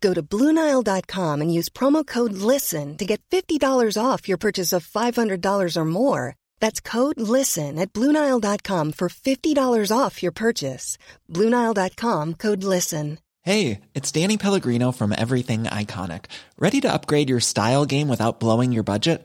Go to Bluenile.com and use promo code LISTEN to get $50 off your purchase of $500 or more. That's code LISTEN at Bluenile.com for $50 off your purchase. Bluenile.com code LISTEN. Hey, it's Danny Pellegrino from Everything Iconic. Ready to upgrade your style game without blowing your budget?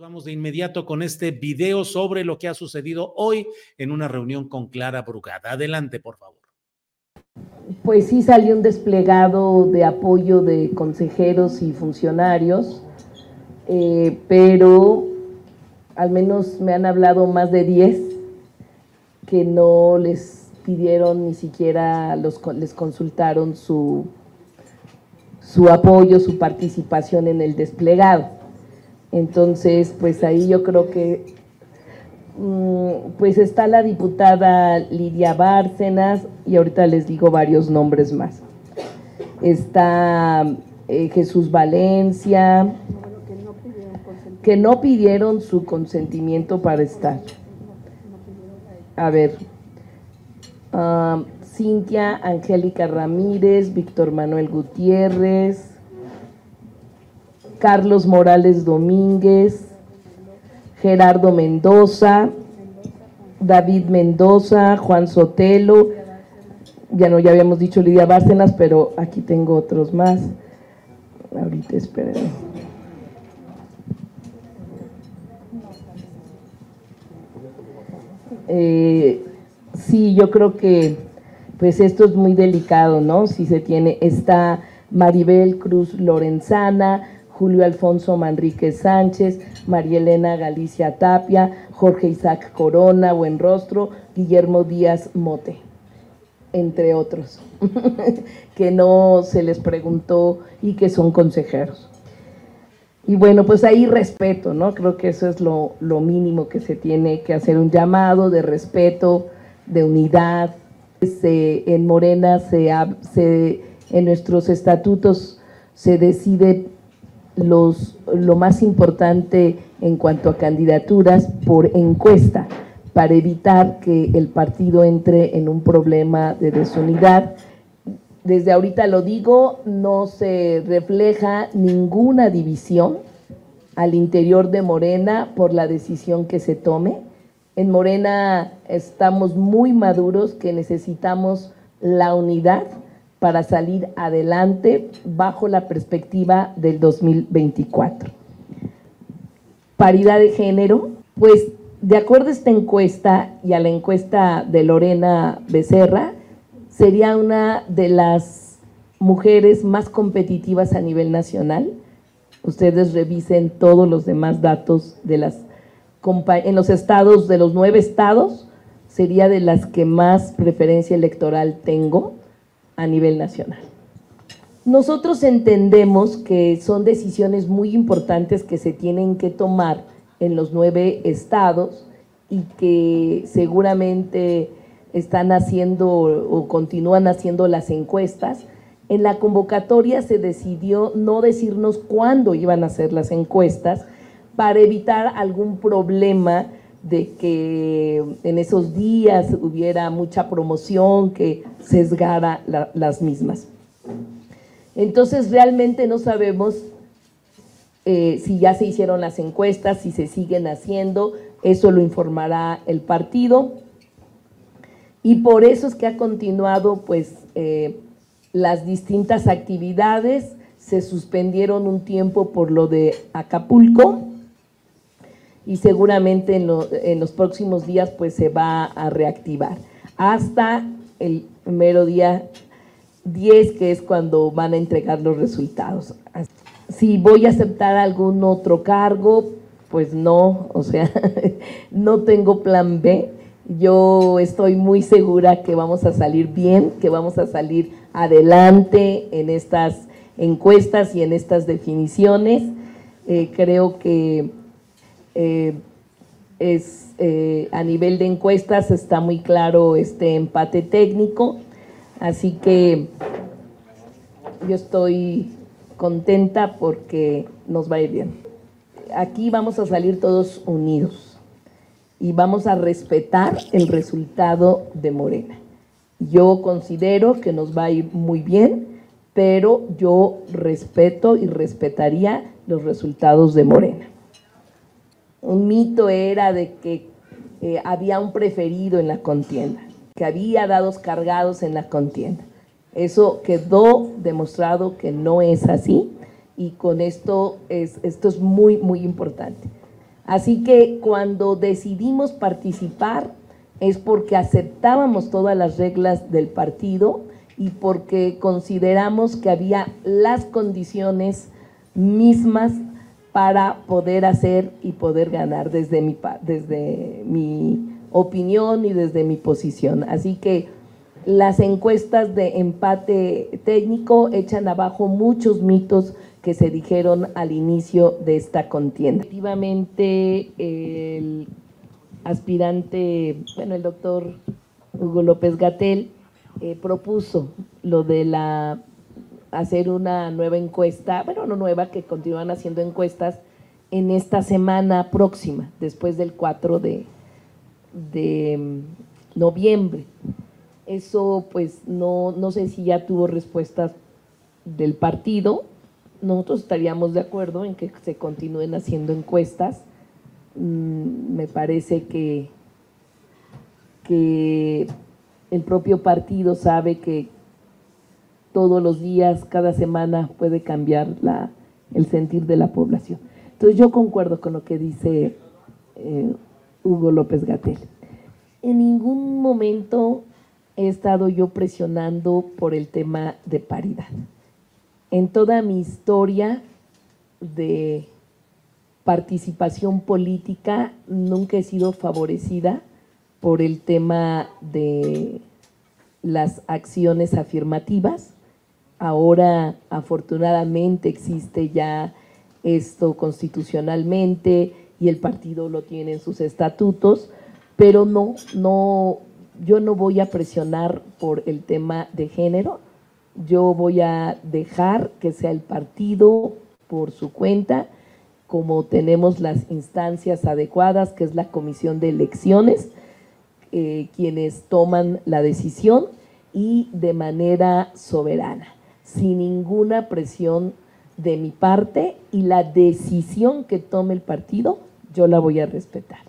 Vamos de inmediato con este video sobre lo que ha sucedido hoy en una reunión con Clara Brugada. Adelante, por favor. Pues sí salió un desplegado de apoyo de consejeros y funcionarios, eh, pero al menos me han hablado más de 10 que no les pidieron ni siquiera, los, les consultaron su, su apoyo, su participación en el desplegado. Entonces, pues ahí yo creo que mm, pues está la diputada Lidia Bárcenas y ahorita les digo varios nombres más. Está eh, Jesús Valencia, que no pidieron su consentimiento para estar. A ver, um, Cintia Angélica Ramírez, Víctor Manuel Gutiérrez, Carlos Morales Domínguez, Gerardo Mendoza, David Mendoza, Juan Sotelo, ya no, ya habíamos dicho Lidia Bárcenas, pero aquí tengo otros más. Ahorita espérenme. Eh, sí, yo creo que pues esto es muy delicado, ¿no? Si se tiene, está Maribel Cruz Lorenzana, Julio Alfonso Manrique Sánchez, María Elena Galicia Tapia, Jorge Isaac Corona, Buenrostro, Guillermo Díaz Mote, entre otros, que no se les preguntó y que son consejeros. Y bueno, pues ahí respeto, ¿no? Creo que eso es lo, mínimo que se tiene que hacer, un llamado de respeto, de unidad. en Morena, se, se, en nuestros estatutos se decide los, lo más importante en cuanto a candidaturas por encuesta, para evitar que el partido entre en un problema de desunidad desde ahorita lo digo, no se refleja ninguna división al interior de Morena por la decisión que se tome. En Morena estamos muy maduros que necesitamos la unidad para salir adelante bajo la perspectiva del 2024. Paridad de género, pues de acuerdo a esta encuesta y a la encuesta de Lorena Becerra, sería una de las mujeres más competitivas a nivel nacional. Ustedes revisen todos los demás datos de las en los estados, de los nueve estados, sería de las que más preferencia electoral tengo a nivel nacional. Nosotros entendemos que son decisiones muy importantes que se tienen que tomar en los nueve estados y que seguramente están haciendo o continúan haciendo las encuestas. En la convocatoria se decidió no decirnos cuándo iban a hacer las encuestas para evitar algún problema de que en esos días hubiera mucha promoción que sesgara las mismas. Entonces realmente no sabemos eh, si ya se hicieron las encuestas, si se siguen haciendo, eso lo informará el partido. Y por eso es que ha continuado pues eh, las distintas actividades, se suspendieron un tiempo por lo de Acapulco, y seguramente en, en los próximos días pues se va a reactivar hasta el mero día 10 que es cuando van a entregar los resultados. Si voy a aceptar algún otro cargo, pues no, o sea, no tengo plan B. Yo estoy muy segura que vamos a salir bien, que vamos a salir adelante en estas encuestas y en estas definiciones. Eh, creo que eh, es eh, a nivel de encuestas está muy claro este empate técnico, así que yo estoy contenta porque nos va a ir bien. Aquí vamos a salir todos unidos y vamos a respetar el resultado de Morena. Yo considero que nos va a ir muy bien, pero yo respeto y respetaría los resultados de Morena. Un mito era de que eh, había un preferido en la contienda, que había dados cargados en la contienda. Eso quedó demostrado que no es así y con esto es, esto es muy, muy importante. Así que cuando decidimos participar es porque aceptábamos todas las reglas del partido y porque consideramos que había las condiciones mismas para poder hacer y poder ganar desde mi, desde mi opinión y desde mi posición. Así que las encuestas de empate técnico echan abajo muchos mitos que se dijeron al inicio de esta contienda. Efectivamente, el aspirante, bueno, el doctor Hugo López Gatel eh, propuso lo de la hacer una nueva encuesta, bueno, no nueva, que continúan haciendo encuestas en esta semana próxima, después del 4 de, de mm, noviembre. Eso pues no, no sé si ya tuvo respuestas del partido. Nosotros estaríamos de acuerdo en que se continúen haciendo encuestas. Mm, me parece que, que el propio partido sabe que todos los días, cada semana puede cambiar el sentir de la población. Entonces yo concuerdo con lo que dice eh, Hugo López Gatel. En ningún momento he estado yo presionando por el tema de paridad. En toda mi historia de participación política nunca he sido favorecida por el tema de las acciones afirmativas Ahora, afortunadamente, existe ya esto constitucionalmente y el partido lo tiene en sus estatutos, pero no, no, yo no voy a presionar por el tema de género, yo voy a dejar que sea el partido por su cuenta, como tenemos las instancias adecuadas, que es la comisión de elecciones, eh, quienes toman la decisión y de manera soberana sin ninguna presión de mi parte y la decisión que tome el partido, yo la voy a respetar.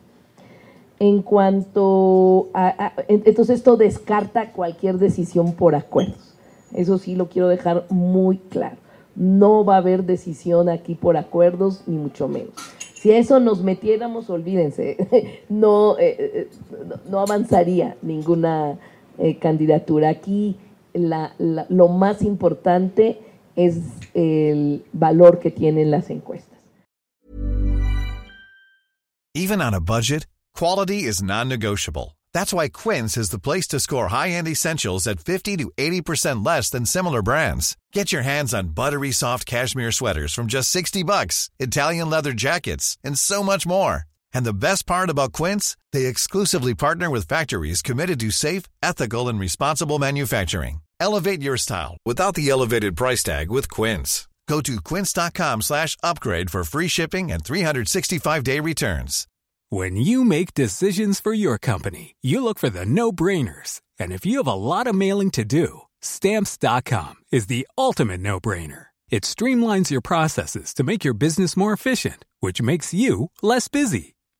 En cuanto a, entonces esto descarta cualquier decisión por acuerdos. Eso sí lo quiero dejar muy claro. No va a haber decisión aquí por acuerdos, ni mucho menos. Si a eso nos metiéramos, olvídense, no, eh, eh, no, avanzaría ninguna eh, candidatura. Aquí la, la, lo más importante es el valor que tienen las encuestas. Even on a budget, quality is non-negotiable. That's why Quince is the place to score high-end essentials at 50 to 80% less than similar brands. Get your hands on buttery soft cashmere sweaters from just 60 bucks, Italian leather jackets, and so much more. And the best part about Quince, they exclusively partner with factories committed to safe, ethical and responsible manufacturing. Elevate your style without the elevated price tag with Quince. Go to quince.com/upgrade for free shipping and 365-day returns. When you make decisions for your company, you look for the no-brainers. And if you have a lot of mailing to do, stamps.com is the ultimate no-brainer. It streamlines your processes to make your business more efficient, which makes you less busy.